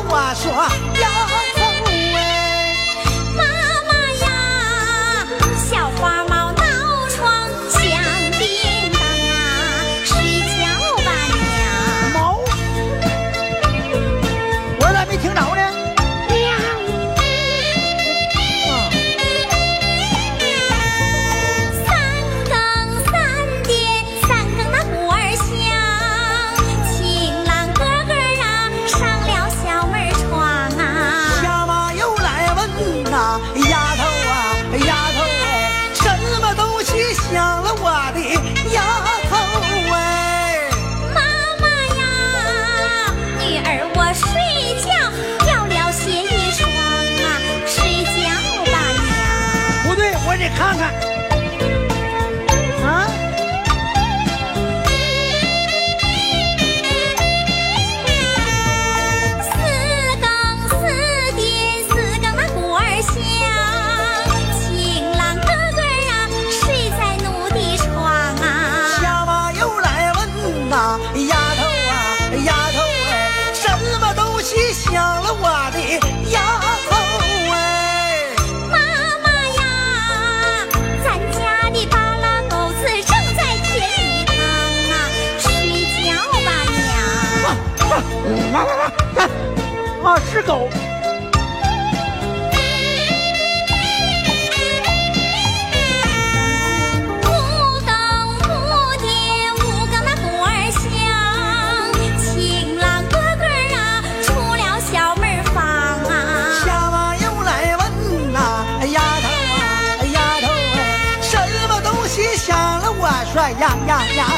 我说哟看看。快啊是狗情郎哥哥啊出了小门房啊下又来问丫头丫头什么东西响了我说呀呀呀